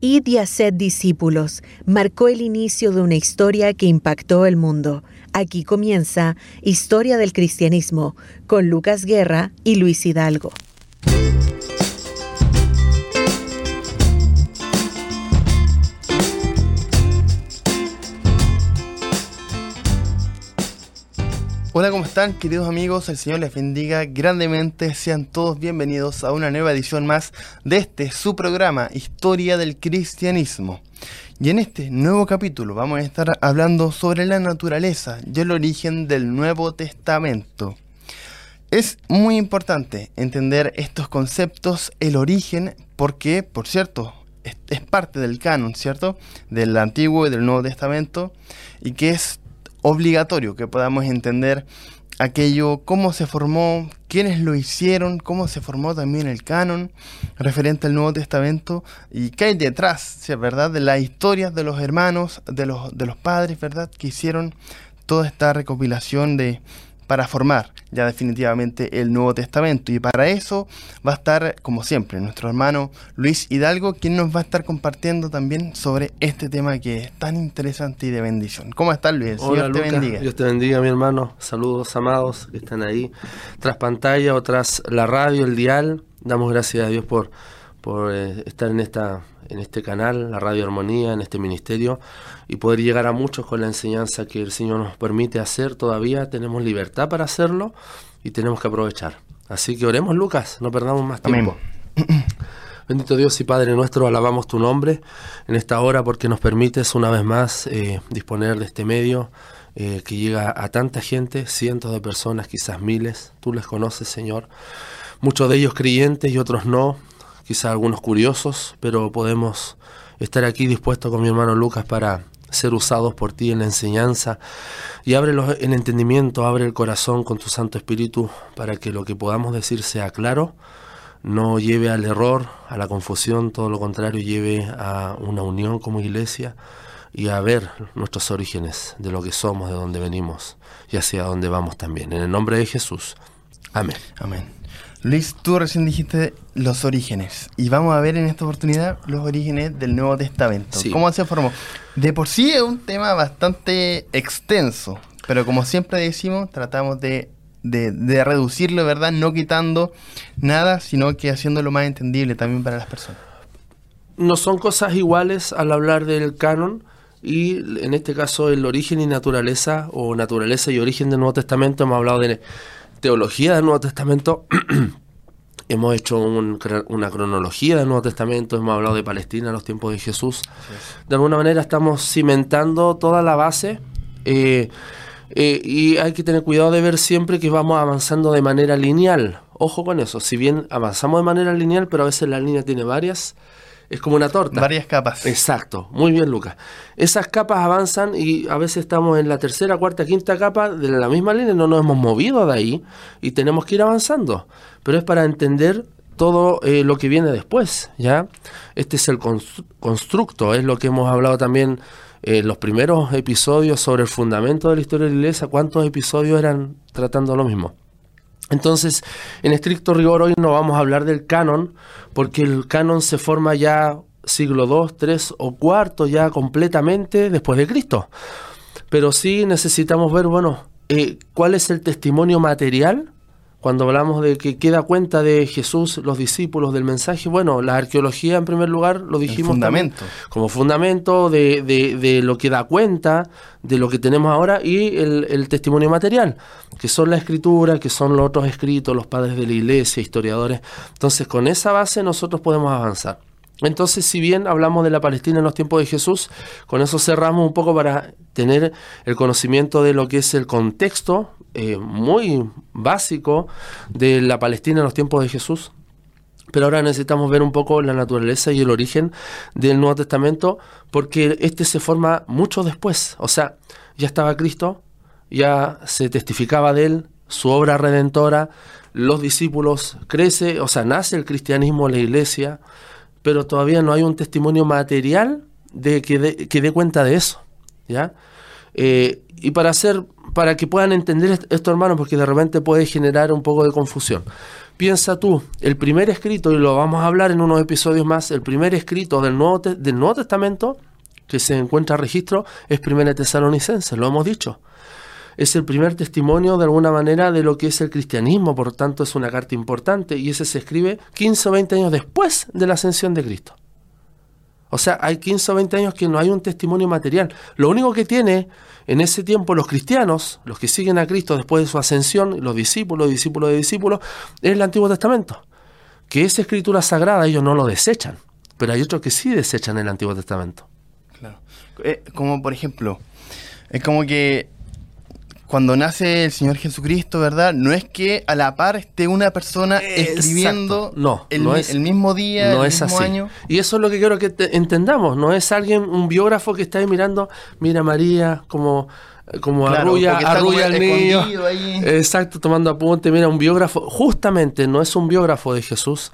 Id y haced discípulos marcó el inicio de una historia que impactó el mundo. Aquí comienza Historia del Cristianismo con Lucas Guerra y Luis Hidalgo. Hola, ¿cómo están queridos amigos? El Señor les bendiga grandemente. Sean todos bienvenidos a una nueva edición más de este su programa, Historia del Cristianismo. Y en este nuevo capítulo vamos a estar hablando sobre la naturaleza y el origen del Nuevo Testamento. Es muy importante entender estos conceptos, el origen, porque, por cierto, es, parte del canon, ¿cierto? Del Antiguo y del Nuevo Testamento, y que es obligatorio que podamos entender aquello, cómo se formó, quiénes lo hicieron, cómo se formó también el canon referente al Nuevo Testamento y qué hay detrás, ¿verdad? De las historias de los hermanos, de los, de los padres, ¿verdad? Que hicieron toda esta recopilación de, para formar ya definitivamente el Nuevo Testamento. Y para eso va a estar, como siempre, nuestro hermano Luis Hidalgo, quien nos va a estar compartiendo también sobre este tema que es tan interesante y de bendición. ¿Cómo estás, Luis? Hola, Dios te bendiga. Dios te bendiga, mi hermano. Saludos, amados, que están ahí tras pantalla o tras la radio, el dial. Damos gracias a Dios por, por eh, estar en esta en este canal, la Radio Armonía, en este ministerio, y poder llegar a muchos con la enseñanza que el Señor nos permite hacer todavía. Tenemos libertad para hacerlo y tenemos que aprovechar. Así que oremos, Lucas, no perdamos más tiempo. Bendito Dios y Padre nuestro, alabamos tu nombre en esta hora porque nos permites una vez más eh, disponer de este medio eh, que llega a tanta gente, cientos de personas, quizás miles. Tú les conoces, Señor. Muchos de ellos creyentes y otros no, quizá algunos curiosos, pero podemos estar aquí dispuestos con mi hermano Lucas para ser usados por ti en la enseñanza y abre el entendimiento, abre el corazón con tu Santo Espíritu para que lo que podamos decir sea claro, no lleve al error, a la confusión, todo lo contrario, lleve a una unión como iglesia y a ver nuestros orígenes de lo que somos, de dónde venimos y hacia dónde vamos también. En el nombre de Jesús. Amén. Amén. Luis, tú recién dijiste los orígenes y vamos a ver en esta oportunidad los orígenes del Nuevo Testamento. ¿Cómo se formó? De por sí es un tema bastante extenso, pero como siempre decimos, tratamos de, de, reducirlo, ¿verdad? No quitando nada, sino que haciéndolo más entendible también para las personas. No son cosas iguales al hablar del canon y en este caso el origen y naturaleza o naturaleza y origen del Nuevo Testamento hemos hablado de teología del Nuevo Testamento, hemos hecho una cronología del Nuevo Testamento, hemos hablado de Palestina en los tiempos de Jesús. De alguna manera estamos cimentando toda la base eh, eh, y hay que tener cuidado de ver siempre que vamos avanzando de manera lineal. Ojo con eso, si bien avanzamos de manera lineal, pero a veces la línea tiene varias es como una torta. Varias capas. Exacto, muy bien Lucas. Esas capas avanzan y a veces estamos en la tercera, cuarta, quinta capa de la misma línea, no nos hemos movido de ahí y tenemos que ir avanzando. Pero es para entender todo eh, lo que viene después, ¿ya? Este es el constructo, es lo que hemos hablado también en los primeros episodios sobre el fundamento de la historia de la iglesia, cuántos episodios eran tratando lo mismo. Entonces, en estricto rigor hoy no vamos a hablar del canon, porque el canon se forma ya siglo II, III o IV, ya completamente después de Cristo. Pero sí necesitamos ver, bueno, eh, cuál es el testimonio material cuando hablamos de que queda cuenta de Jesús, los discípulos, del mensaje, bueno, la arqueología en primer lugar lo dijimos. fundamento. como fundamento de, de, lo que da cuenta de lo que tenemos ahora y el, testimonio material, que son la escritura, que son los otros escritos, los padres de la iglesia, historiadores. Entonces, con esa base nosotros podemos avanzar. Entonces, si bien hablamos de la Palestina en los tiempos de Jesús, con eso cerramos un poco para tener el conocimiento de lo que es el contexto eh, muy básico de la Palestina en los tiempos de Jesús. Pero ahora necesitamos ver un poco la naturaleza y el origen del Nuevo Testamento, porque este se forma mucho después. O sea, ya estaba Cristo, ya se testificaba de él, su obra redentora, los discípulos, crece, o sea, nace el cristianismo la iglesia, pero todavía no hay un testimonio material de que dé cuenta de eso. ¿ya? Eh, y para hacer, para que puedan entender esto, hermano, porque de repente puede generar un poco de confusión. Piensa tú, el primer escrito, y lo vamos a hablar en unos episodios más, el primer escrito del Nuevo, del Nuevo Testamento que se encuentra registro es Primera Tesalonicense, lo hemos dicho. Es el primer testimonio de alguna manera de lo que es el cristianismo, por tanto es una carta importante y ese se escribe 15 o 20 años después de la ascensión de Cristo. O sea, hay 15 o 20 años que no hay un testimonio material. Lo único que tiene en ese tiempo los cristianos, los que siguen a Cristo después de su ascensión, los discípulos, discípulos de discípulos, es el Antiguo Testamento. Que esa escritura sagrada ellos no lo desechan, pero hay otros que sí desechan el Antiguo Testamento. Claro. Eh, como por ejemplo, es como que cuando nace el Señor Jesucristo, ¿verdad? No es que a la par esté una persona escribiendo no, el, no es, el, mismo día, no el es mismo así. año. Y eso es lo que quiero que entendamos. No es alguien, un biógrafo que está ahí mirando, mira María, como como Claro, arrulla, arrulla al niño. ahí. Exacto, tomando apunte. Mira, un biógrafo, justamente no es un biógrafo de Jesús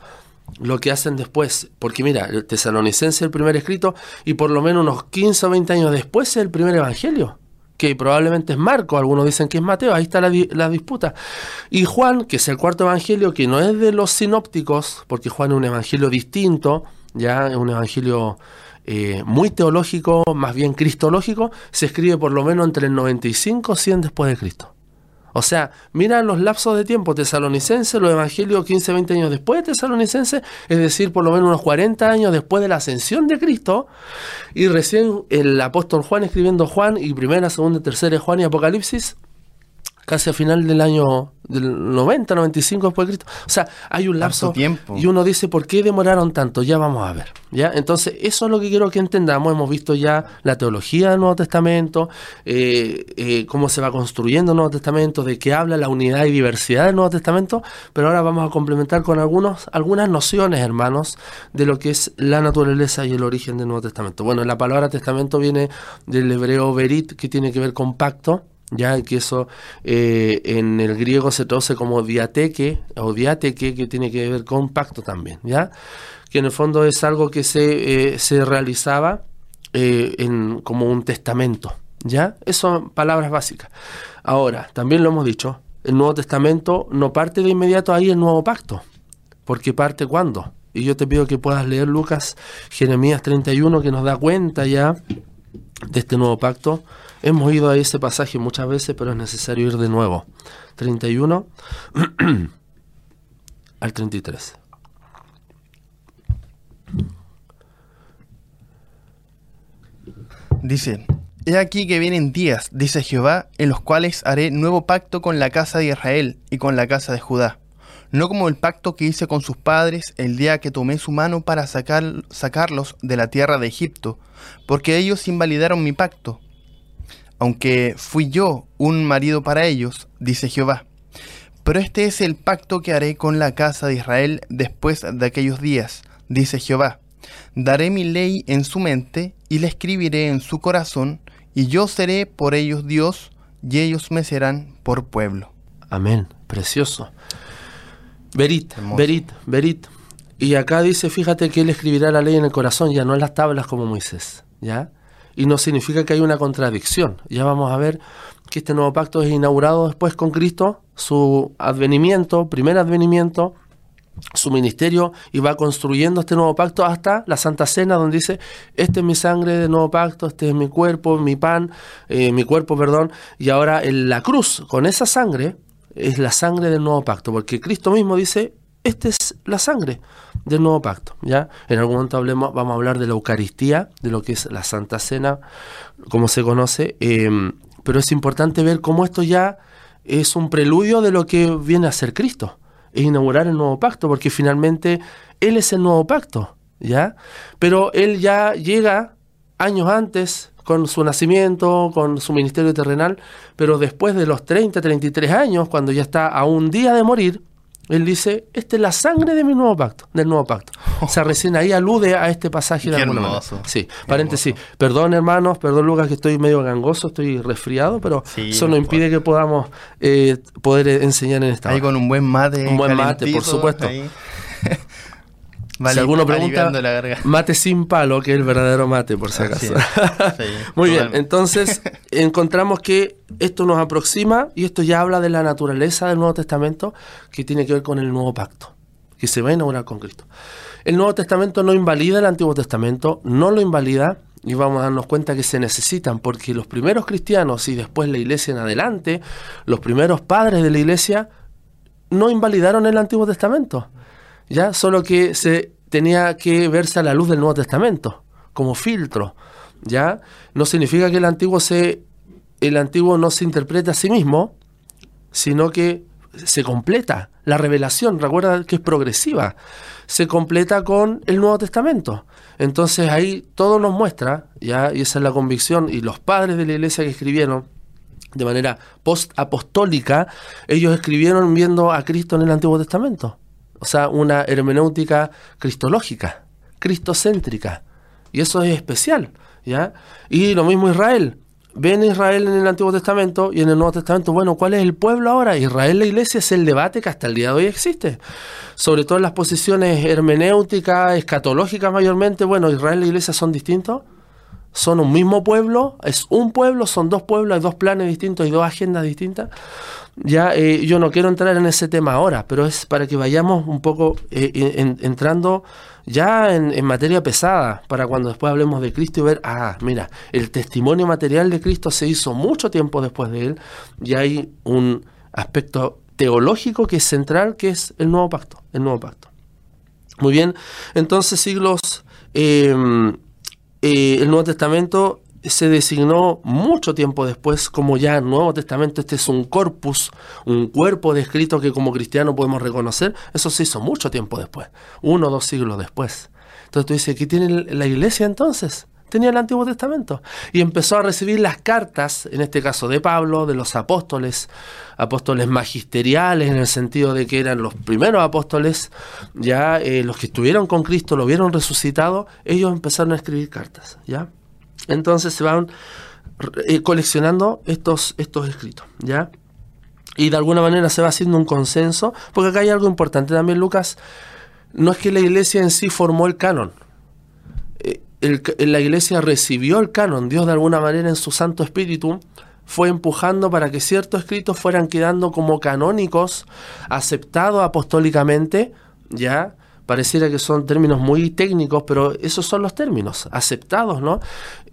lo que hacen después, porque mira, el tesalonicense es el primer escrito y por lo menos unos 15 o 20 años después es el primer evangelio, que probablemente es Marco, algunos dicen que es Mateo, ahí está la, la disputa. Y Juan, que es el cuarto evangelio, que no es de los sinópticos, porque Juan es un evangelio distinto, ya es un evangelio eh, muy teológico, más bien cristológico, se escribe por lo menos entre el 95 y 100 después de Cristo. O sea, mira los lapsos de tiempo tesalonicense, los evangelios 15, 20 años después de tesalonicense, es decir, por lo menos unos 40 años después de la ascensión de Cristo, y recién el apóstol Juan escribiendo Juan, y primera, segunda, tercera Juan y Apocalipsis, casi a final del año del 90, 95 después de Cristo. O sea, hay un lapso tiempo. y uno dice, ¿por qué demoraron tanto? Ya vamos a ver. ¿ya? Entonces, eso es lo que quiero que entendamos. Hemos visto ya la teología del Nuevo Testamento, eh, eh, cómo se va construyendo el Nuevo Testamento, de qué habla la unidad y diversidad del Nuevo Testamento, pero ahora vamos a complementar con algunos, algunas nociones, hermanos, de lo que es la naturaleza y el origen del Nuevo Testamento. Bueno, la palabra testamento viene del hebreo berit, que tiene que ver con pacto, ya que eso eh, en el griego se traduce como diateque o diateque que tiene que ver con pacto también ya que en el fondo es algo que se, eh, se realizaba eh, en, como un testamento ya eso son palabras básicas. Ahora también lo hemos dicho el Nuevo Testamento no parte de inmediato ahí el nuevo pacto porque parte cuando. Y yo te pido que puedas leer Lucas Jeremías 31 que nos da cuenta ya de este nuevo pacto. Hemos ido a ese pasaje muchas veces, pero es necesario ir de nuevo. 31 al 33. Dice, He aquí que vienen días, dice Jehová, en los cuales haré nuevo pacto con la casa de Israel y con la casa de Judá. No como el pacto que hice con sus padres el día que tomé su mano para sacar, sacarlos de la tierra de Egipto, porque ellos invalidaron mi pacto. Aunque fui yo un marido para ellos, dice Jehová. Pero este es el pacto que haré con la casa de Israel después de aquellos días, dice Jehová. Daré mi ley en su mente y la escribiré en su corazón, y yo seré por ellos Dios, y ellos me serán por pueblo. Amén. Precioso. Verit, Hermoso. verit, verit. Y acá dice, fíjate que él escribirá la ley en el corazón, ya no en las tablas como Moisés, ¿ya? Y no significa que hay una contradicción. Ya vamos a ver que este nuevo pacto es inaugurado después con Cristo, su advenimiento, primer advenimiento, su ministerio y va construyendo este nuevo pacto hasta la Santa Cena donde dice, este es mi sangre del nuevo pacto, este es mi cuerpo, mi pan, eh, mi cuerpo, perdón, y ahora en la cruz, con esa sangre, es la sangre del nuevo pacto, porque Cristo mismo dice, esta es la sangre del nuevo pacto, ¿ya? En algún momento hablemos, vamos a hablar de la Eucaristía, de lo que es la Santa Cena, como se conoce, eh, pero es importante ver cómo esto ya es un preludio de lo que viene a ser Cristo, es inaugurar el nuevo pacto, porque finalmente Él es el nuevo pacto, ¿ya? Pero Él ya llega años antes con su nacimiento, con su ministerio terrenal, pero después de los 30, 33 años, cuando ya está a un día de morir, él dice, esta es la sangre de mi nuevo pacto, del nuevo pacto. O sea, recién ahí alude a este pasaje de Qué alguna manera. Sí, paréntesis. Perdón, hermanos, perdón, Lucas, que estoy medio gangoso, estoy resfriado, pero Sí, eso no impide que podamos eh, poder enseñar en esta Ahí hora. con un buen mate. Un buen mate, por supuesto. ahí. Si alguno pregunta, mate sin palo, que es el verdadero mate, por si acaso. Muy bien, entonces encontramos que esto nos aproxima y esto ya habla de la naturaleza del Nuevo Testamento que tiene que ver con el nuevo pacto, que se va a inaugurar con Cristo. El Nuevo Testamento no invalida el Antiguo Testamento, no lo invalida, y vamos a darnos cuenta que se necesitan, porque los primeros cristianos y después la iglesia en adelante, los primeros padres de la iglesia, no invalidaron el Antiguo Testamento ya solo que se tenía que verse a la luz del Nuevo Testamento como filtro, ya no significa que el antiguo se el antiguo no se interprete a sí mismo, sino que se completa la revelación, recuerda que es progresiva, se completa con el Nuevo Testamento. Entonces ahí todo nos muestra, ya, y esa es la convicción, y los padres de la iglesia que escribieron de manera post-apostólica, ellos escribieron viendo a Cristo en el Antiguo Testamento o sea, una hermenéutica cristológica, cristocéntrica. Y eso es especial, ¿ya? Y lo mismo Israel. Ven Israel en el Antiguo Testamento y en el Nuevo Testamento, bueno, ¿cuál es el pueblo ahora? Israel, la iglesia, es el debate que hasta el día de hoy existe. Sobre todo en las posiciones hermenéuticas, escatológicas mayormente, bueno, Israel y la iglesia son distintos son un mismo pueblo, es un pueblo, son dos pueblos, hay dos planes distintos y dos agendas distintas. Ya eh, yo no quiero entrar en ese tema ahora, pero es para que vayamos un poco eh, entrando ya en, materia pesada, para cuando después hablemos de Cristo y ver, ah, mira, el testimonio material de Cristo se hizo mucho tiempo después de él, y hay un aspecto teológico que es central, que es el nuevo pacto, el nuevo pacto. Muy bien, entonces siglos em, eh, el Nuevo Testamento se designó mucho tiempo después como ya el Nuevo Testamento, este es un corpus, un cuerpo de escrito que como cristiano podemos reconocer, eso se hizo mucho tiempo después, uno o dos siglos después. Entonces tú dices, ¿qué tiene la iglesia entonces? Tenía el Antiguo Testamento y empezó a recibir las cartas, en este caso de Pablo, de los apóstoles, apóstoles magisteriales en el sentido de que eran los primeros apóstoles, ya eh, los que estuvieron con Cristo, lo vieron resucitado, ellos empezaron a escribir cartas, ¿ya? Entonces se van eh, coleccionando estos, estos escritos, ¿ya? Y de alguna manera se va haciendo un consenso, porque acá hay algo importante también, Lucas, no es que la iglesia en sí formó el canon, eh, la iglesia recibió el canon, Dios de alguna manera en su Santo Espíritu fue empujando para que ciertos escritos fueran quedando como canónicos, aceptados apostólicamente, ya, pareciera que son términos muy técnicos, pero esos son los términos, aceptados, ¿no?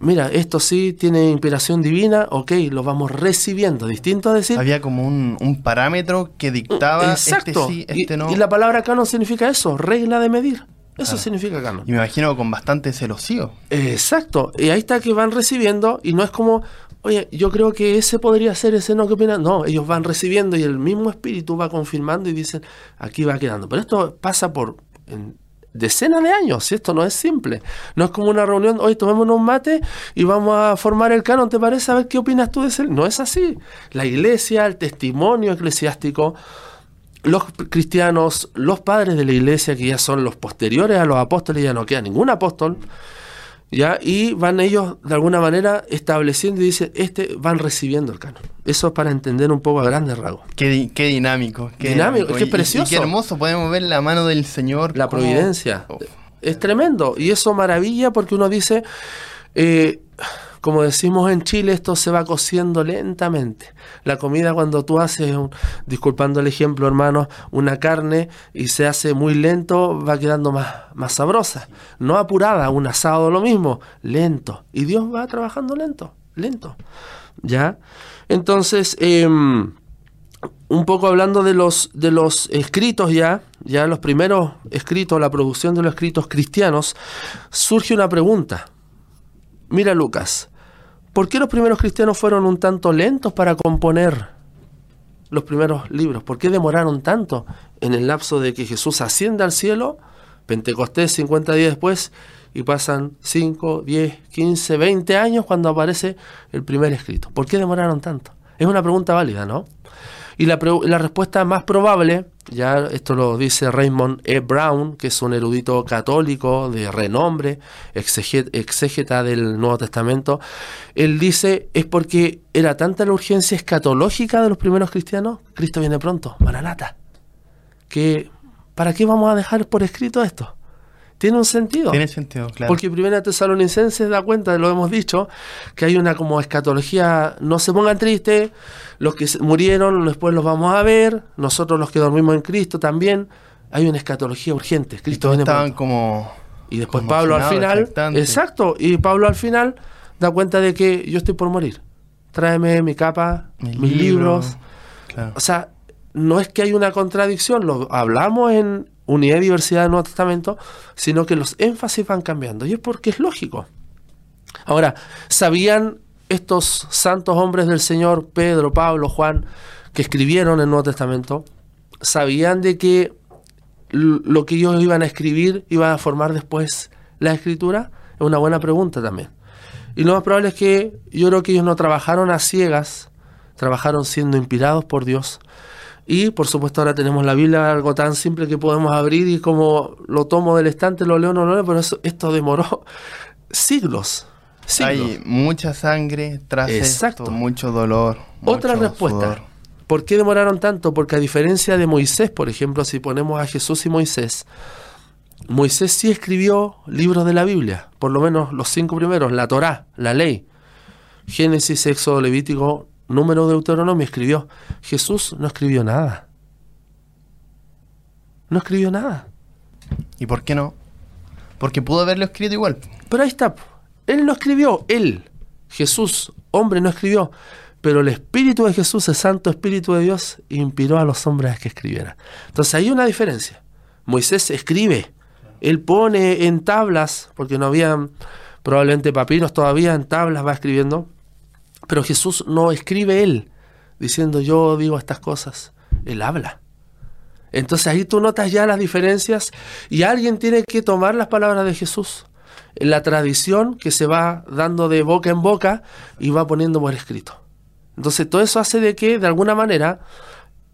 Mira, esto sí tiene inspiración divina, ok, lo vamos recibiendo, distinto a decir... Había como un, parámetro que dictaba este sí, este no. Y, la palabra canon significa eso, regla de medir. Eso significa canon. Y me imagino con bastante celosío. Exacto. Y ahí está que van recibiendo y no es como, oye, yo creo que ese podría ser, ese no, ¿qué opinan? No, ellos van recibiendo y el mismo espíritu va confirmando y dicen, aquí va quedando. Pero esto pasa por decenas de años, y esto no es simple. No es como una reunión, hoy tomémonos un mate y vamos a formar el canon, ¿te parece? A ver qué opinas tú de ese. No es así. La iglesia, el testimonio eclesiástico, los cristianos, los padres de la iglesia, que ya son los posteriores a los apóstoles, ya no queda ningún apóstol, ¿ya? Y van ellos de alguna manera estableciendo y dicen, este, van recibiendo el canon. Eso es para entender un poco a grandes rasgos. Qué, dinámico. Qué dinámico, qué precioso. qué hermoso, podemos ver la mano del Señor. La providencia. Es tremendo. Y eso maravilla porque uno dice, eh, como decimos en Chile, esto se va cociendo lentamente. La comida cuando tú haces, disculpando el ejemplo hermano, una carne y se hace muy lento, va quedando más, más sabrosa. No apurada, un asado lo mismo, lento. Y Dios va trabajando lento, lento. ¿Ya? Entonces, em, un poco hablando de los, de los escritos ya, ya los primeros escritos, la producción de los escritos cristianos, surge una pregunta. Mira Lucas, ¿Por qué los primeros cristianos fueron un tanto lentos para componer los primeros libros? ¿Por qué demoraron tanto en el lapso de que Jesús asciende al cielo, Pentecostés 50 días después, y pasan 5, 10, 15, 20 años cuando aparece el primer escrito? ¿Por qué demoraron tanto? Es una pregunta válida, ¿no? Y la, respuesta más probable ya esto lo dice Raymond E. Brown, que es un erudito católico de renombre, exégeta del Nuevo Testamento. Él dice, es porque era tanta la urgencia escatológica de los primeros cristianos, Cristo viene pronto, maranata, que ¿para qué vamos a dejar por escrito esto? Tiene un sentido. Tiene sentido, claro. Porque Primera Tesalonicenses da cuenta, lo hemos dicho, que hay una como escatología, no se pongan tristes, los que murieron después los vamos a ver, nosotros los que dormimos en Cristo también, hay una escatología urgente. Cristo estaban como... Y después Pablo al final, exacto, y Pablo al final da cuenta de que yo estoy por morir. Tráeme mi capa, mis, libros. O sea, no es que hay una contradicción, lo hablamos en unidad y diversidad del Nuevo Testamento, sino que los énfasis van cambiando. Y es porque es lógico. Ahora, ¿sabían estos santos hombres del Señor, Pedro, Pablo, Juan, que escribieron el Nuevo Testamento? ¿Sabían de que lo que ellos iban a escribir iba a formar después la escritura? Es una buena pregunta también. Y lo más probable es que yo creo que ellos no trabajaron a ciegas, trabajaron siendo inspirados por Dios y por supuesto ahora tenemos la Biblia, algo tan simple que podemos abrir y como lo tomo del estante, lo leo, no lo leo, pero esto demoró siglos. Hay mucha sangre tras Exacto. mucho dolor. Otra respuesta. ¿Por qué demoraron tanto? Porque a diferencia de Moisés, por ejemplo, si ponemos a Jesús y Moisés, Moisés sí escribió libros de la Biblia, por lo menos los cinco primeros, la Torá, la ley. Génesis, Éxodo, Levítico, número de Deuteronomio escribió. Jesús no escribió nada. No escribió nada. ¿Y por qué no? Porque pudo haberlo escrito igual. Pero ahí está. Él no escribió. Él, Jesús, hombre, no escribió. Pero el Espíritu de Jesús, el Santo Espíritu de Dios, inspiró a los hombres a que escribieran. Entonces hay una diferencia. Moisés escribe. Él pone en tablas, porque no había probablemente papiros todavía, en tablas va escribiendo. Pero Jesús no escribe él diciendo yo digo estas cosas, él habla. Entonces ahí tú notas ya las diferencias y alguien tiene que tomar las palabras de Jesús en la tradición que se va dando de boca en boca y va poniendo por escrito. Entonces todo eso hace de que de alguna manera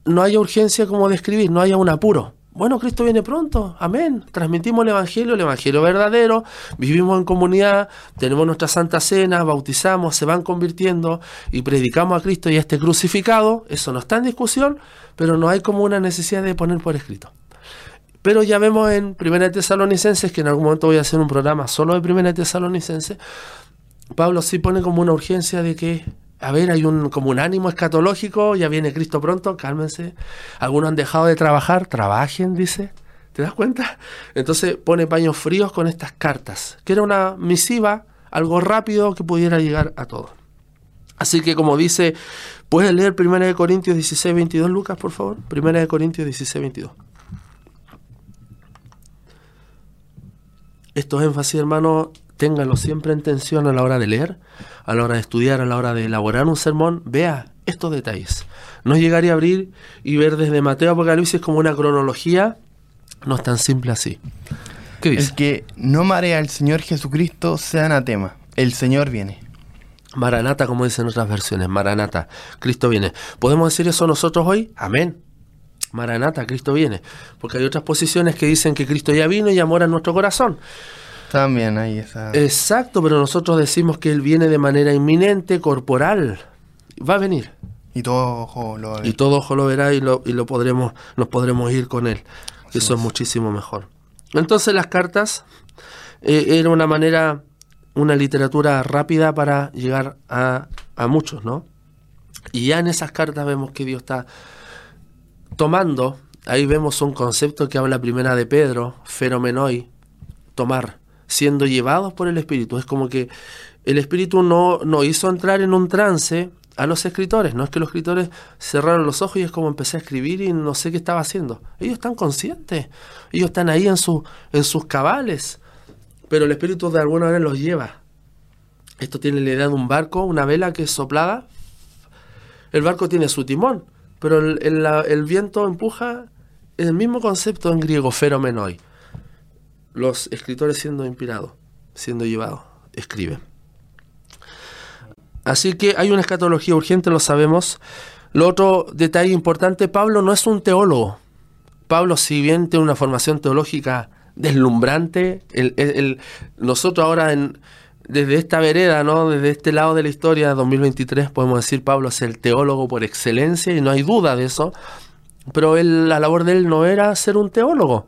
no haya urgencia como de escribir, no haya un apuro. Bueno, Cristo viene pronto, amén. Transmitimos el Evangelio, el Evangelio verdadero, vivimos en comunidad, tenemos nuestra Santa Cena, bautizamos, se van convirtiendo y predicamos a Cristo y a este crucificado. Eso no está en discusión, pero no hay como una necesidad de poner por escrito. Pero ya vemos en Primera Tesalonicenses, que en algún momento voy a hacer un programa solo de Primera Tesalonicenses, Pablo sí pone como una urgencia de que a ver, hay un como un ánimo escatológico, ya viene Cristo pronto, cálmense. Algunos han dejado de trabajar, trabajen, dice. ¿Te das cuenta? Entonces pone paños fríos con estas cartas, que era una misiva, algo rápido que pudiera llegar a todos. Así que como dice, ¿puedes leer 1 Corintios 16, 22, Lucas, por favor? 1 Corintios 16, 22. Estos énfasis, hermano, ténganlo siempre en tensión a la hora de leer, a la hora de estudiar, a la hora de elaborar un sermón, vea estos detalles. No llegaría a abrir y ver desde Mateo a Apocalipsis como una cronología, no es tan simple así. ¿Qué dice? El que no marea al Señor Jesucristo sea anatema. El Señor viene. Maranata, como dicen otras versiones, Maranata, Cristo viene. ¿Podemos decir eso nosotros hoy? Amén. Maranata, Cristo viene. Porque hay otras posiciones que dicen que Cristo ya vino y ya mora en nuestro corazón. También hay esa. Exacto, pero nosotros decimos que Él viene de manera inminente, corporal. Va a venir. Y todo ojo lo verá. Y todo ojo lo verá y, lo, y lo podremos, nos podremos ir con Él. Eso es. muchísimo mejor. Entonces las cartas eh, era una manera, una literatura rápida para llegar a, a muchos, ¿no? Y ya en esas cartas vemos que Dios está tomando, ahí vemos un concepto que habla primera de Pedro, feromenoi, tomar siendo llevados por el Espíritu. Es como que el Espíritu no, no hizo entrar en un trance a los escritores. No es que los escritores cerraron los ojos y es como empecé a escribir y no sé qué estaba haciendo. Ellos están conscientes. Ellos están ahí en, su, en sus cabales. Pero el Espíritu de alguna manera los lleva. Esto tiene la idea de un barco, una vela que es soplada. El barco tiene su timón, pero el, el, viento empuja el mismo concepto en griego, feromenoi los escritores siendo inspirados, siendo llevados, escriben. Así que hay una escatología urgente, lo sabemos. Lo otro detalle importante, Pablo no es un teólogo. Pablo, si bien tiene una formación teológica deslumbrante, el, nosotros ahora en, desde esta vereda, ¿no? desde este lado de la historia, 2023, podemos decir Pablo es el teólogo por excelencia y no hay duda de eso, pero él, la labor de él no era ser un teólogo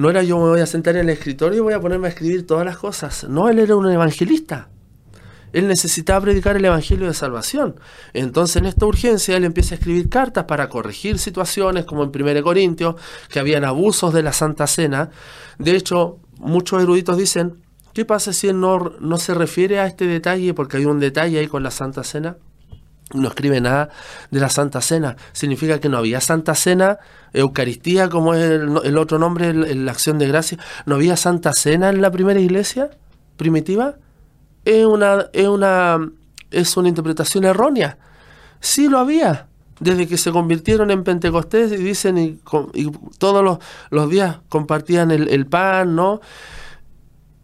no era yo me voy a sentar en el escritorio y voy a ponerme a escribir todas las cosas. No, él era un evangelista. Él necesitaba predicar el Evangelio de Salvación. Entonces en esta urgencia él empieza a escribir cartas para corregir situaciones como en 1 Corintios, que habían abusos de la Santa Cena. De hecho, muchos eruditos dicen, ¿qué pasa si él no, no se refiere a este detalle? Porque hay un detalle ahí con la Santa Cena. No escribe nada de la Santa Cena. Significa que no había Santa Cena, Eucaristía, como es el, otro nombre, la acción de gracia. ¿No había Santa Cena en la primera iglesia primitiva? es una, es una, es una interpretación errónea. Sí lo había, desde que se convirtieron en Pentecostés y dicen y, todos los, días compartían el, pan, ¿no?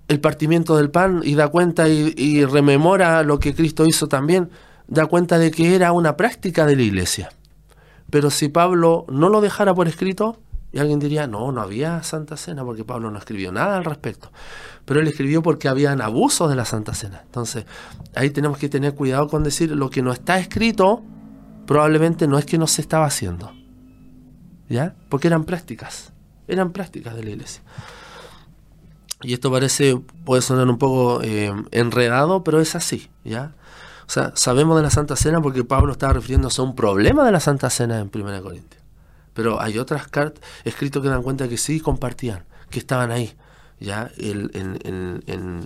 El partimiento del pan y da cuenta y, y, rememora lo que Cristo hizo también, da cuenta de que era una práctica de la iglesia. Pero si Pablo no lo dejara por escrito, y alguien diría, no, no había Santa Cena porque Pablo no escribió nada al respecto. Pero él escribió porque habían abusos de la Santa Cena. Entonces, ahí tenemos que tener cuidado con decir lo que no está escrito, probablemente no es que no se estaba haciendo. ¿Ya? Porque eran prácticas. Eran prácticas de la iglesia. Y esto parece, puede sonar un poco eh, enredado, pero es así, ¿ya? O sea, sabemos de la Santa Cena porque Pablo estaba refiriéndose a un problema de la Santa Cena en 1 Corintios. Pero hay otras cartas escritos que dan cuenta que sí compartían, que estaban ahí, ya en,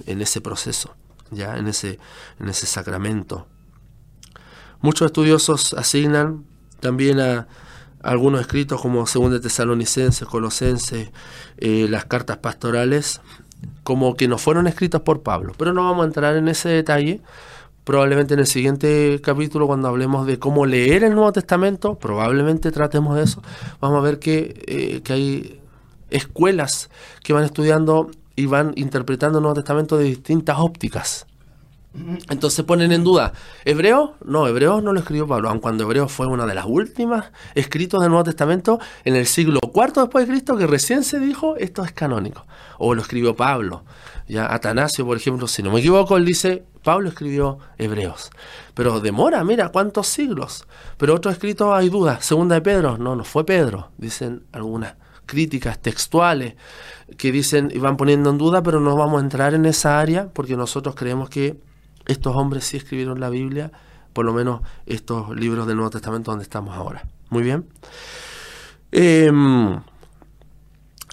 ese proceso, ya en ese, en ese sacramento. Muchos estudiosos asignan también a, algunos escritos como Segundo de Tesalonicenses, Colosenses, eh, las cartas pastorales, como que no fueron escritas por Pablo. Pero no vamos a entrar en ese detalle, Probablemente en el siguiente capítulo, cuando hablemos de cómo leer el Nuevo Testamento, probablemente tratemos de eso. Vamos a ver que, eh, que hay escuelas que van estudiando y van interpretando el Nuevo Testamento de distintas ópticas. Entonces ponen en duda, ¿hebreo? No, hebreo no lo escribió Pablo, aun cuando hebreo fue una de las últimas escritos del Nuevo Testamento en el siglo IV después de Cristo, que recién se dijo, esto es canónico. O lo escribió Pablo. Ya Atanasio, por ejemplo, si no me equivoco, él dice, Pablo escribió Hebreos. Pero demora, mira, cuántos siglos. Pero otro escrito hay dudas. Segunda de Pedro, no, no fue Pedro, dicen algunas críticas textuales que dicen y van poniendo en duda, pero no vamos a entrar en esa área porque nosotros creemos que estos hombres sí escribieron la Biblia, por lo menos estos libros del Nuevo Testamento donde estamos ahora. Muy bien. Em,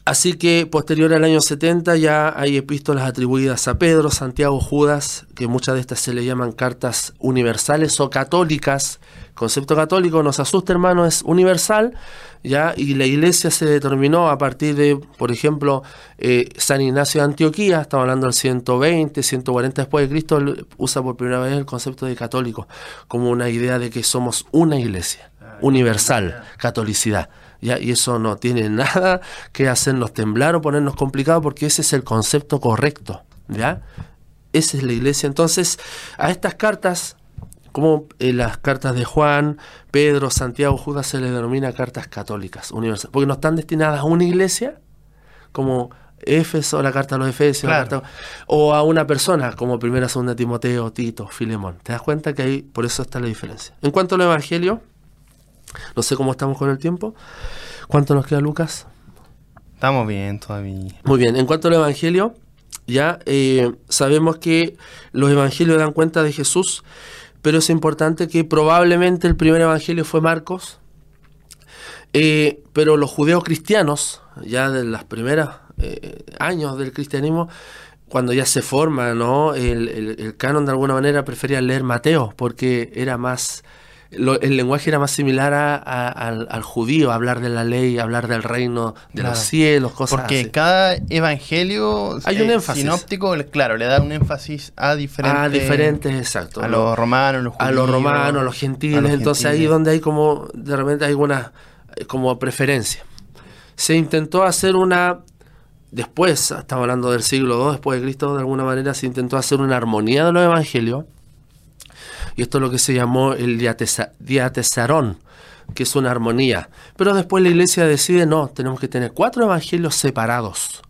Así que posterior al año 70 ya hay epístolas atribuidas a Pedro, Santiago, Judas, que muchas de estas se le llaman cartas universales o católicas. concepto católico nos asusta, hermano, es universal, ya y la Iglesia se determinó a partir de, por ejemplo, eh, San Ignacio de Antioquía, estamos hablando del 120, 140 después de Cristo, usa por primera vez el concepto de católico como una idea de que somos una Iglesia ah, universal, catolicidad. Y eso no tiene nada que hacernos temblar o ponernos complicados porque ese es el concepto correcto. ¿ya? Esa es la iglesia. Entonces, a estas cartas, como en las cartas de Juan, Pedro, Santiago, Judas, se les denomina cartas católicas, universales, porque no están destinadas a una iglesia, como Éfeso, la carta a los Efesios, o a una persona, como primera, segunda Timoteo, Tito, Filemón. ¿Te das cuenta que ahí, por eso está la diferencia? En cuanto al Evangelio, no sé cómo estamos con el tiempo. ¿Cuánto nos queda, Lucas? Estamos bien todavía. Muy bien. En cuanto al Evangelio, ya eh, sabemos que los Evangelios dan cuenta de Jesús, pero es importante que probablemente el primer Evangelio fue Marcos, eh, pero los judeos cristianos, ya de los primeros eh, años del cristianismo, cuando ya se forma ¿no? el, el, canon de alguna manera, preferían leer Mateo, porque era más el lenguaje era más similar al, judío, hablar de la ley, hablar del reino de los cielos, cosas Porque cada evangelio hay un énfasis. sinóptico, claro, le da un énfasis a diferentes... A diferentes, exacto. A los romanos, los judíos, A los romanos, a los gentiles, entonces ahí donde hay como, de repente hay una como preferencia. Se intentó hacer una después, estamos hablando del siglo II después de Cristo, de alguna manera se intentó hacer una armonía de los evangelios y esto es lo que se llamó el diatesarón, que es una armonía. Pero después la iglesia decide, no, tenemos que tener cuatro evangelios separados,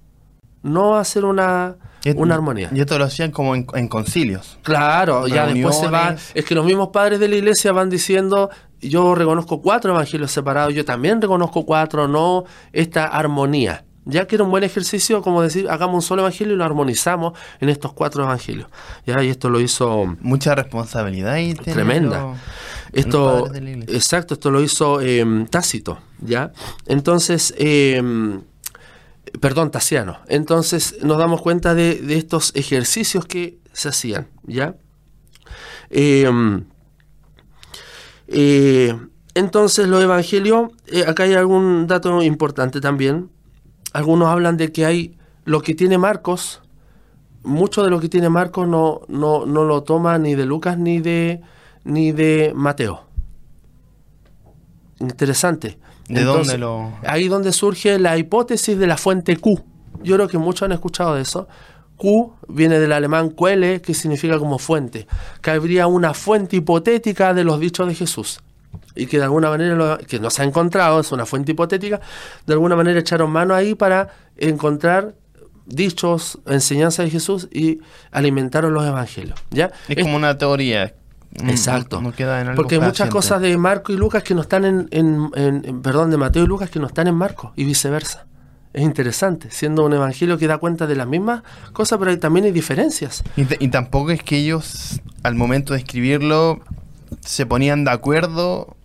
no hacer una, una armonía. Y esto lo hacían como en, concilios. Claro, ya después se va. Es que los mismos padres de la iglesia van diciendo, yo reconozco cuatro evangelios separados, yo también reconozco cuatro, no esta armonía. Ya que era un buen ejercicio, como decir, hagamos un solo evangelio y lo armonizamos en estos cuatro evangelios. Ya, y esto lo hizo. Mucha responsabilidad y tremenda. Esto, exacto, esto lo hizo em, Tácito, ¿ya? Entonces, em, perdón, Taciano. Entonces nos damos cuenta de, estos ejercicios que se hacían, ¿ya? Em, eh, entonces, los evangelios, eh, acá hay algún dato importante también. Algunos hablan de que hay lo que tiene Marcos, mucho de lo que tiene Marcos no, no, no lo toma ni de Lucas ni de, ni de Mateo. Interesante. ¿De dónde lo...? Ahí donde surge la hipótesis de la fuente Q. Yo creo que muchos han escuchado de eso. Q viene del alemán Quelle, que significa como fuente. Que habría una fuente hipotética de los dichos de Jesús. Y que de alguna manera, que no se ha encontrado, es una fuente hipotética, de alguna manera echaron mano ahí para encontrar dichos, enseñanzas de Jesús y alimentaron los evangelios. ¿ya? Es, como una teoría. Exacto. Porque hay muchas cosas de Marco y Lucas que no están en, en, perdón, de Mateo y Lucas que no están en Marco y viceversa. Es interesante, siendo un evangelio que da cuenta de las mismas cosas, pero también hay diferencias. Y, tampoco es que ellos, al momento de escribirlo, se ponían de acuerdo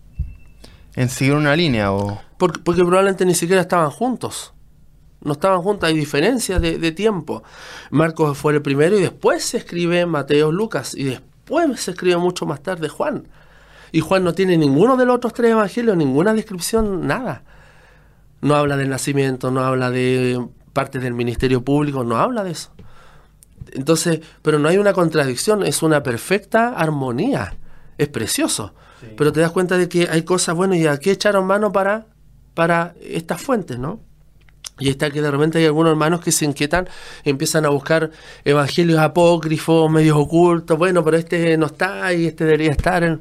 en seguir una línea. o Porque, porque probablemente ni siquiera estaban juntos. No estaban juntos, hay diferencias de, tiempo. Marcos fue el primero y después se escribe Mateo, Lucas y después se escribe mucho más tarde Juan. Y Juan no tiene ninguno de los otros tres evangelios, ninguna descripción, nada no habla del nacimiento, no habla de parte del ministerio público, no habla de eso. Entonces, pero no hay una contradicción, es una perfecta armonía, es precioso. Pero te das cuenta de que hay cosas, bueno, y aquí echaron mano para, para estas fuentes, ¿no? Y está que de repente hay algunos hermanos que se inquietan, empiezan a buscar evangelios apócrifos, medios ocultos, bueno, pero este no está y este debería estar.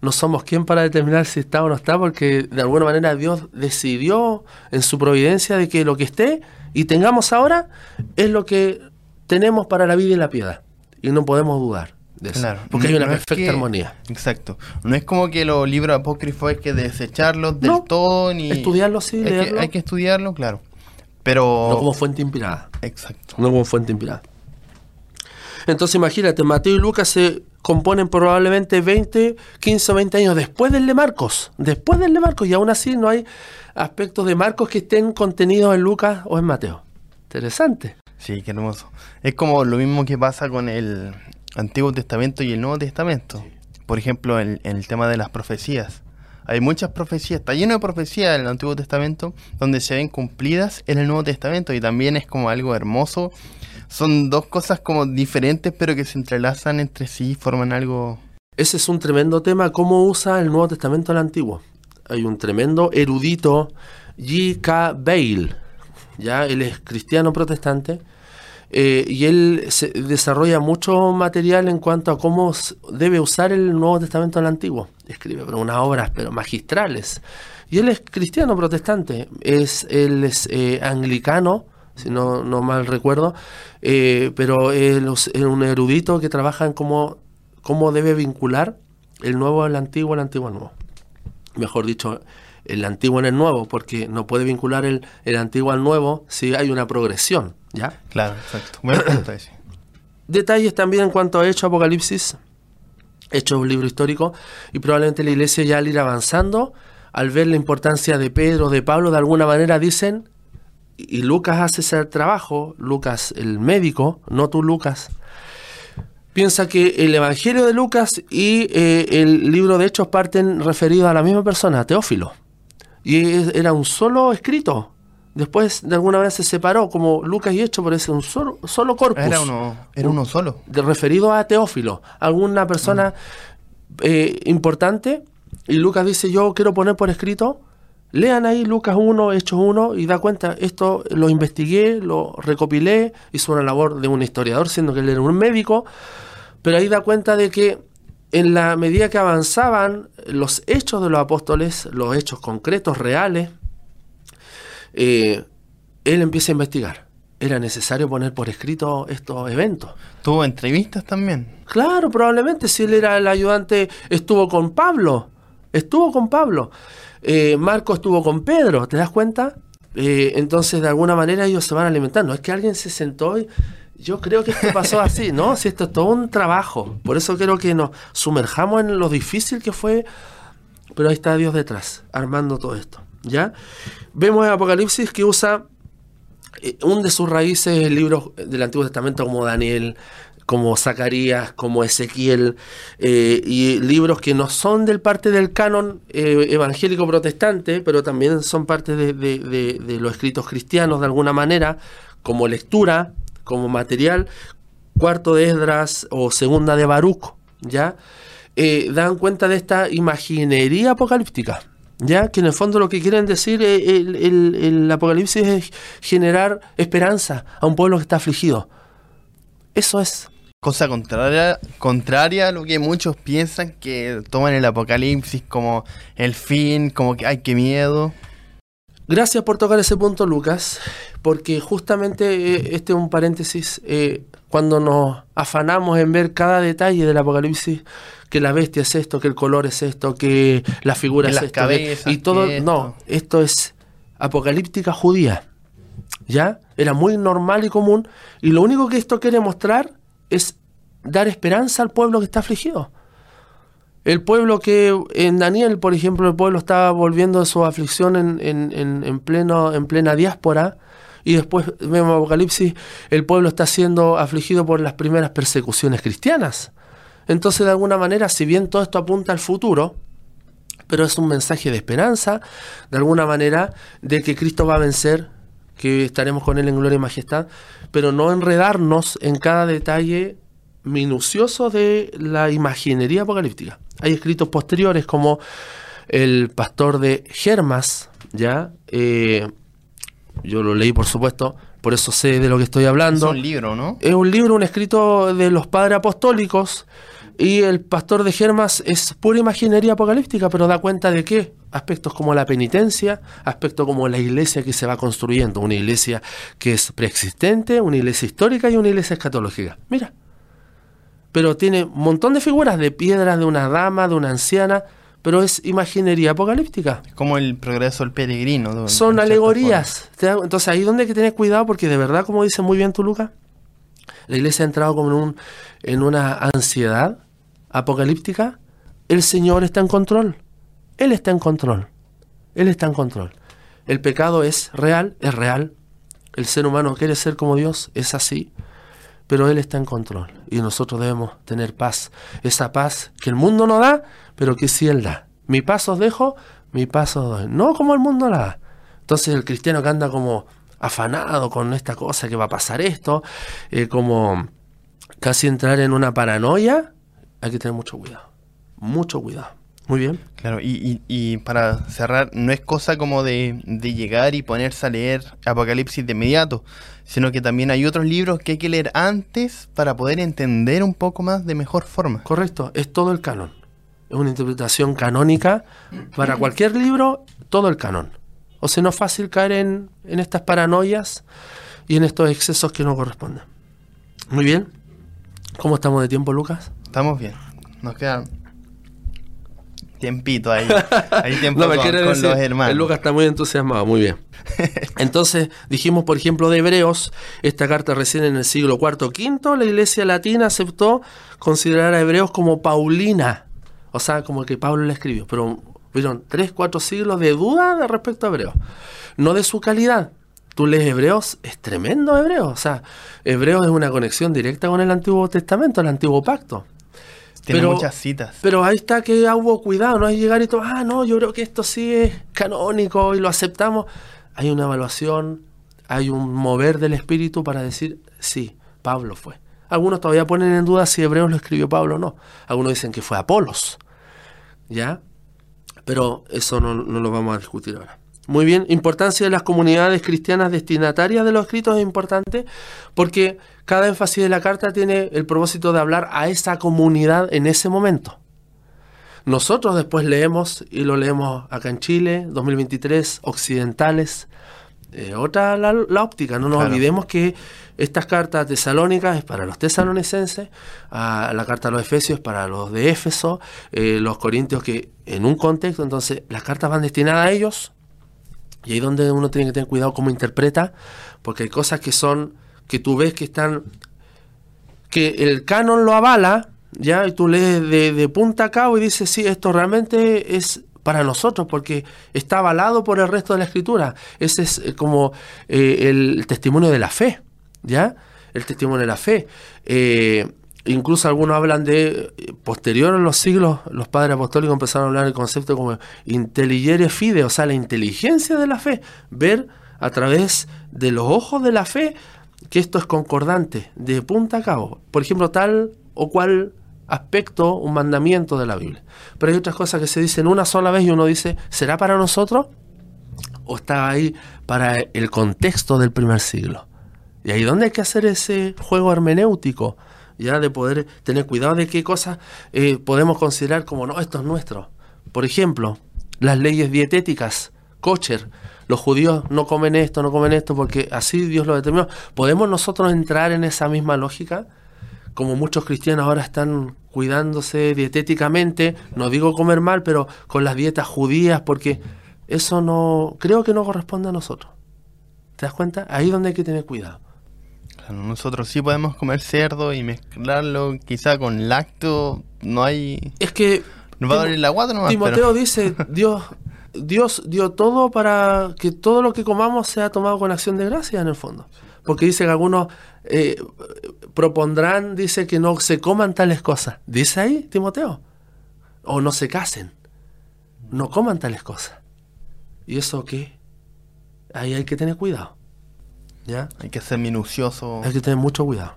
No somos quien para determinar si está o no está, porque de alguna manera Dios decidió en su providencia de que lo que esté y tengamos ahora es lo que tenemos para la vida y la piedad. Y no podemos dudar. De eso, porque hay una perfecta armonía. Exacto. No es como que los libros apócrifos hay que desecharlos del todo ni. Estudiarlos, sí, hay que, hay que estudiarlo, claro. Pero. No como fuente inspirada. Exacto. No como fuente inspirada. Entonces imagínate, Mateo y Lucas se componen probablemente 20, 15 o 20 años después del de Marcos, después del de Marcos, y aún así no hay aspectos de Marcos que estén contenidos en Lucas o en Mateo. Interesante. Sí, qué hermoso. Es como lo mismo que pasa con el Antiguo Testamento y el Nuevo Testamento. Por ejemplo, en, el tema de las profecías. Hay muchas profecías, está lleno de profecías en el Antiguo Testamento donde se ven cumplidas en el Nuevo Testamento y también es como algo hermoso son dos cosas como diferentes pero que se entrelazan entre sí y forman algo... Ese es un tremendo tema, cómo usa el Nuevo Testamento el Antiguo. Hay un tremendo erudito, G.K. Bale, ya él es cristiano protestante, eh, y él se desarrolla mucho material en cuanto a cómo debe usar el Nuevo Testamento el Antiguo. Escribe unas obras pero magistrales. Y él es cristiano protestante, es, él es eh, anglicano, si no, no mal recuerdo, eh, pero es un erudito que trabaja en cómo, cómo debe vincular el nuevo al antiguo, el antiguo al nuevo. Mejor dicho, el antiguo en el nuevo, porque no puede vincular el, el antiguo al nuevo si hay una progresión, ¿ya? Claro, exacto. Buen punto Detalles también en cuanto a Hecho Apocalipsis. Hecho es un libro histórico y probablemente la iglesia ya al ir avanzando, al ver la importancia de Pedro, de Pablo, de alguna manera dicen, y Lucas hace ese trabajo, Lucas el médico, no tú Lucas, piensa que el Evangelio de Lucas y eh, el libro de Hechos parten referidos a la misma persona, Teófilo. Y era un solo escrito. Después de alguna vez se separó, como Lucas y Hechos, parece un solo, solo corpus. Era uno, era uno solo. De, referido a Teófilo, alguna persona eh, importante. Y Lucas dice, yo quiero poner por escrito Lean ahí Lucas 1, Hechos 1 y da cuenta, esto lo investigué, lo recopilé, hizo una labor de un historiador, siendo que él era un médico, pero ahí da cuenta de que en la medida que avanzaban los hechos de los apóstoles, los hechos concretos, reales, eh, él empieza a investigar. Era necesario poner por escrito estos eventos. ¿Tuvo entrevistas también? Claro, probablemente si él era el ayudante, estuvo con Pablo, estuvo con Pablo. Eh, Marco estuvo con Pedro, ¿te das cuenta? Eh, entonces, de alguna manera, ellos se van alimentando. Es que alguien se sentó y yo creo que esto pasó así, ¿no? Si esto es todo un trabajo. Por eso quiero que nos sumerjamos en lo difícil que fue. Pero ahí está Dios detrás, armando todo esto. ¿Ya? Vemos en Apocalipsis que usa eh, un de sus raíces libros del Antiguo Testamento como Daniel, como Zacarías, como Ezequiel, eh, y libros que no son del parte del canon eh, evangélico protestante, pero también son parte de, de, los escritos cristianos de alguna manera, como lectura, como material, cuarto de Esdras o segunda de Baruch, ¿ya? Eh, dan cuenta de esta imaginería apocalíptica. ¿Ya? Que en el fondo lo que quieren decir el, el, el Apocalipsis es generar esperanza a un pueblo que está afligido. Eso es. Cosa contraria, contraria a lo que muchos piensan que toman el apocalipsis como el fin, como que hay que miedo. Gracias por tocar ese punto, Lucas, porque justamente eh, este es un paréntesis. Eh, cuando nos afanamos en ver cada detalle del apocalipsis, que la bestia es esto, que el color es esto, que la figura es esto, y todo, no, esto es apocalíptica judía. ¿Ya? Era muy normal y común, y lo único que esto quiere mostrar es dar esperanza al pueblo que está afligido. El pueblo que en Daniel, por ejemplo, el pueblo estaba volviendo de su aflicción en, en, pleno, en plena diáspora, y después vemos Apocalipsis, el pueblo está siendo afligido por las primeras persecuciones cristianas. Entonces, de alguna manera, si bien todo esto apunta al futuro, pero es un mensaje de esperanza, de alguna manera, de que Cristo va a vencer, que estaremos con Él en gloria y majestad, pero no enredarnos en cada detalle minucioso de la imaginería apocalíptica. Hay escritos posteriores como el pastor de Germas, ¿ya? Eh, yo lo leí por supuesto, por eso sé de lo que estoy hablando. Es un libro, ¿no? Es un libro, un escrito de los padres apostólicos, y el pastor de Germas es pura imaginería apocalíptica, pero da cuenta de qué? Aspectos como la penitencia, aspectos como la iglesia que se va construyendo, una iglesia que es preexistente, una iglesia histórica y una iglesia escatológica. Mira. Pero tiene un montón de figuras de piedras de una dama, de una anciana, pero es imaginería apocalíptica. Como el progreso del peregrino. Son alegorías. Entonces ahí donde hay que tener cuidado porque de verdad, como dice muy bien tu Luca, la iglesia ha entrado como en, un, en una ansiedad apocalíptica, el Señor está en control. Él está en control. Él está en control. El pecado es real, es real. El ser humano quiere ser como Dios, es así. Pero Él está en control. Y nosotros debemos tener paz. Esa paz que el mundo no da, pero que sí Él da. Mi paz os dejo, mi paz os doy. No como el mundo la da. Entonces el cristiano que anda como afanado con esta cosa que va a pasar esto, eh, como casi entrar en una paranoia, hay que tener mucho cuidado. Mucho cuidado. Muy bien. Claro, y, y, para cerrar, no es cosa como de, de, llegar y ponerse a leer Apocalipsis de inmediato, sino que también hay otros libros que hay que leer antes para poder entender un poco más de mejor forma. Correcto, es todo el canon. Es una interpretación canónica para cualquier libro, todo el canon. O sea, no es fácil caer en, en estas paranoias y en estos excesos que no corresponden. Muy bien. ¿Cómo estamos de tiempo, Lucas? Estamos bien. Nos queda tiempito ahí. Hay tiempo con, los hermanos. El Lucas está muy entusiasmado, muy bien. Entonces, dijimos, por ejemplo, de Hebreos, esta carta recién en el siglo IV V, la iglesia latina aceptó considerar a Hebreos como Paulina. O sea, como que Pablo la escribió. Pero vieron tres, cuatro siglos de duda respecto a Hebreos. No de su calidad, tú lees Hebreos, es tremendo Hebreos. O sea, Hebreos es una conexión directa con el Antiguo Testamento, el Antiguo Pacto. Tiene muchas citas. Pero ahí está que hubo cuidado, no hay llegar y todo, ah, no, yo creo que esto sí es canónico y lo aceptamos. Hay una evaluación, hay un mover del espíritu para decir, sí, Pablo fue. Algunos todavía ponen en duda si Hebreos lo escribió Pablo o no. Algunos dicen que fue Apolos. ¿Ya? Pero eso no, no lo vamos a discutir ahora. Muy bien, importancia de las comunidades cristianas destinatarias de los escritos es importante porque cada énfasis de la carta tiene el propósito de hablar a esa comunidad en ese momento. Nosotros después leemos, y lo leemos acá en Chile, 2023, occidentales, eh, otra la, óptica, no nos olvidemos que estas cartas tesalónicas es para los tesalonicenses, la carta a los efesios es para los de Éfeso, eh, los corintios que en un contexto, entonces las cartas van destinadas a ellos, Y ahí donde uno tiene que tener cuidado cómo interpreta, porque hay cosas que son, que tú ves que están, que el canon lo avala, ya, y tú lees de, de punta a cabo y dices, sí, esto realmente es para nosotros, porque está avalado por el resto de la escritura. Ese es eh, como eh, el testimonio de la fe, ¿ya? El testimonio de la fe. Eh, incluso algunos hablan de, posterior a los siglos, los padres apostólicos empezaron a hablar del concepto como intelligere fide, o sea, la inteligencia de la fe, ver a través de los ojos de la fe que esto es concordante, de punta a cabo. Por ejemplo, tal o cual aspecto, un mandamiento de la Biblia. Pero hay otras cosas que se dicen una sola vez y uno dice, ¿será para nosotros? ¿O está ahí para el contexto del primer siglo? Y ahí donde hay que hacer ese juego hermenéutico, ya de poder tener cuidado de qué cosas eh, podemos considerar como, no, esto es nuestro. Por ejemplo, las leyes dietéticas, kosher, los judíos no comen esto, no comen esto, porque así Dios lo determinó. ¿Podemos nosotros entrar en esa misma lógica? como muchos cristianos ahora están cuidándose dietéticamente, no digo comer mal, pero con las dietas judías, porque eso no, creo que no corresponde a nosotros. ¿Te das cuenta? Ahí es donde hay que tener cuidado. Nosotros sí podemos comer cerdo y mezclarlo quizá con lacto, no hay... Es que... Nos va a doler la guata nomás, Timoteo dice, Dios, Dios dio todo para que todo lo que comamos sea tomado con acción de gracia en el fondo. Porque dice que algunos eh, propondrán, dice que no se coman tales cosas. Dice ahí, Timoteo. O no se casen. No coman tales cosas. ¿Y eso qué? Ahí hay que tener cuidado. ¿Ya? Hay que ser minucioso. Hay que tener mucho cuidado.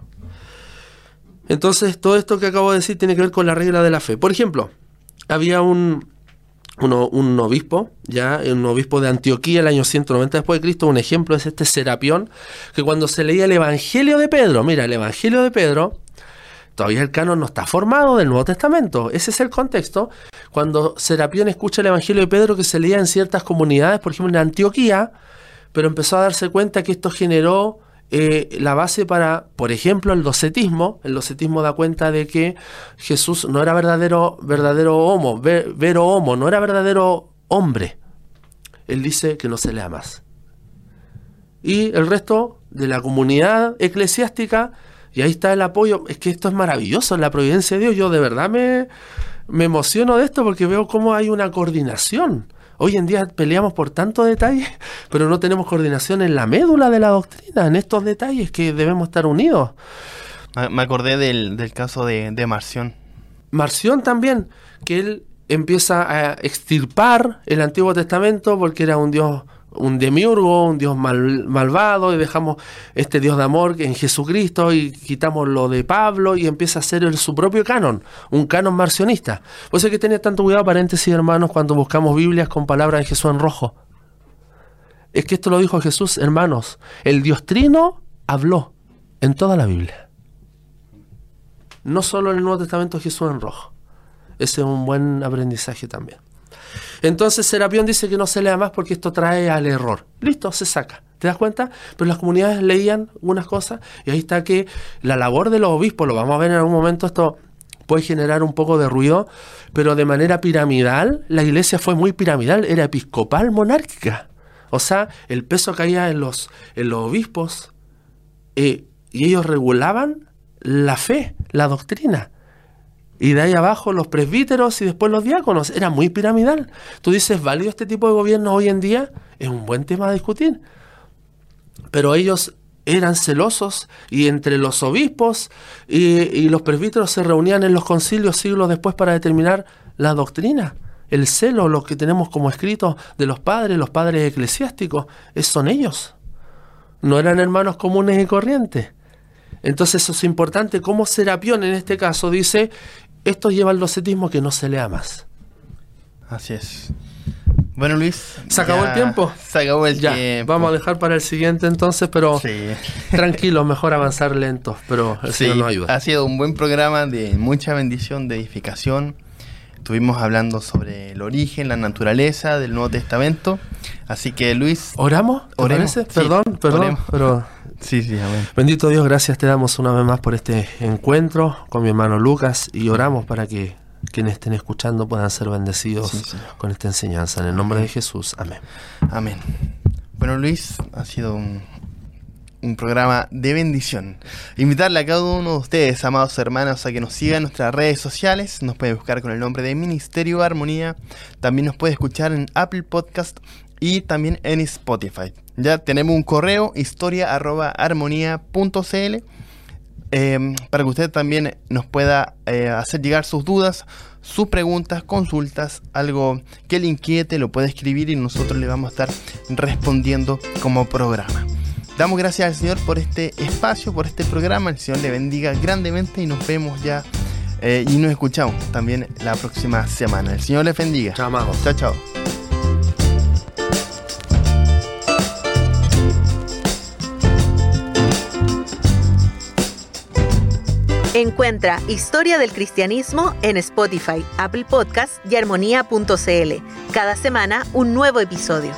Entonces, todo esto que acabo de decir tiene que ver con la regla de la fe. Por ejemplo, había un, un obispo, ya, un obispo de Antioquía el año 190 después de Cristo, un ejemplo es este Serapión, que cuando se leía el Evangelio de Pedro, mira, el Evangelio de Pedro, todavía el canon no está formado del Nuevo Testamento, ese es el contexto, cuando Serapión escucha el Evangelio de Pedro que se leía en ciertas comunidades, por ejemplo en Antioquía, pero empezó a darse cuenta que esto generó eh, la base para, por ejemplo, el docetismo. El docetismo da cuenta de que Jesús no era verdadero, verdadero homo, vero homo, no era verdadero hombre. Él dice que no se lea más. Y el resto de la comunidad eclesiástica, y ahí está el apoyo, es que esto es maravilloso, la providencia de Dios. Yo de verdad me, me emociono de esto porque veo cómo hay una coordinación Hoy en día peleamos por tantos detalles, pero no tenemos coordinación en la médula de la doctrina, en estos detalles que debemos estar unidos. Me acordé del, caso de, de Marción. Marción también, que él empieza a extirpar el Antiguo Testamento porque era un Dios un demiurgo, un Dios malvado, y dejamos este Dios de amor en Jesucristo y quitamos lo de Pablo y empieza a ser su propio canon, un canon marcionista. Por eso hay que tener tanto cuidado, paréntesis hermanos, cuando buscamos Biblias con palabras de Jesús en rojo. Es que esto lo dijo Jesús, hermanos. El Dios Trino habló en toda la Biblia. No solo en el Nuevo Testamento Jesús en rojo. Ese es un buen aprendizaje también. Entonces Serapión dice que no se lea más porque esto trae al error. Listo, se saca. ¿Te das cuenta? Pero las comunidades leían unas cosas y ahí está que la labor de los obispos, lo vamos a ver en algún momento, esto puede generar un poco de ruido, pero de manera piramidal, la iglesia fue muy piramidal, era episcopal monárquica. O sea, el peso caía en los, en los obispos eh, y ellos regulaban la fe, la doctrina. Y de ahí abajo los presbíteros y después los diáconos. Era muy piramidal. Tú dices, ¿válido este tipo de gobierno hoy en día? Es un buen tema a discutir. Pero ellos eran celosos y entre los obispos y, los presbíteros se reunían en los concilios siglos después para determinar la doctrina. El celo, lo que tenemos como escrito de los padres, los padres eclesiásticos, son ellos. No eran hermanos comunes y corrientes. Entonces eso es importante. Como Serapión en este caso dice, esto lleva al docetismo que no se lea más. Así es. Bueno, Luis. ¿Se acabó el tiempo? Se acabó el tiempo. Vamos a dejar para el siguiente entonces, pero sí. tranquilo, mejor avanzar lento, pero el Señor nos ayuda. Ha sido un buen programa de mucha bendición, de edificación. Estuvimos hablando sobre el origen, la naturaleza del Nuevo Testamento. Así que, Luis. ¿Oramos? ¿Oremos? perdón, perdón, pero Sí, sí, amén. Bendito Dios, gracias te damos una vez más por este encuentro con mi hermano Lucas y oramos para que quienes estén escuchando puedan ser bendecidos con esta enseñanza. En el nombre de Jesús. Amén. Amén. Bueno, Luis, ha sido un, un programa de bendición. Invitarle a cada uno de ustedes, amados hermanos, a que nos sigan en nuestras redes sociales. Nos puede buscar con el nombre de Ministerio Armonía. También nos puede escuchar en Apple Podcast y también en Spotify. Ya tenemos un correo historia.armonía.cl eh, para que usted también nos pueda eh, hacer llegar sus dudas, sus preguntas, consultas, algo que le inquiete, lo puede escribir y nosotros le vamos a estar respondiendo como programa. Damos gracias al Señor por este espacio, por este programa. El Señor le bendiga grandemente y nos vemos ya eh, y nos escuchamos también la próxima semana. El Señor les bendiga. Chao, amado. Chao, chao. Encuentra Historia del Cristianismo en Spotify, Apple Podcast y armonía.cl. Cada semana un nuevo episodio.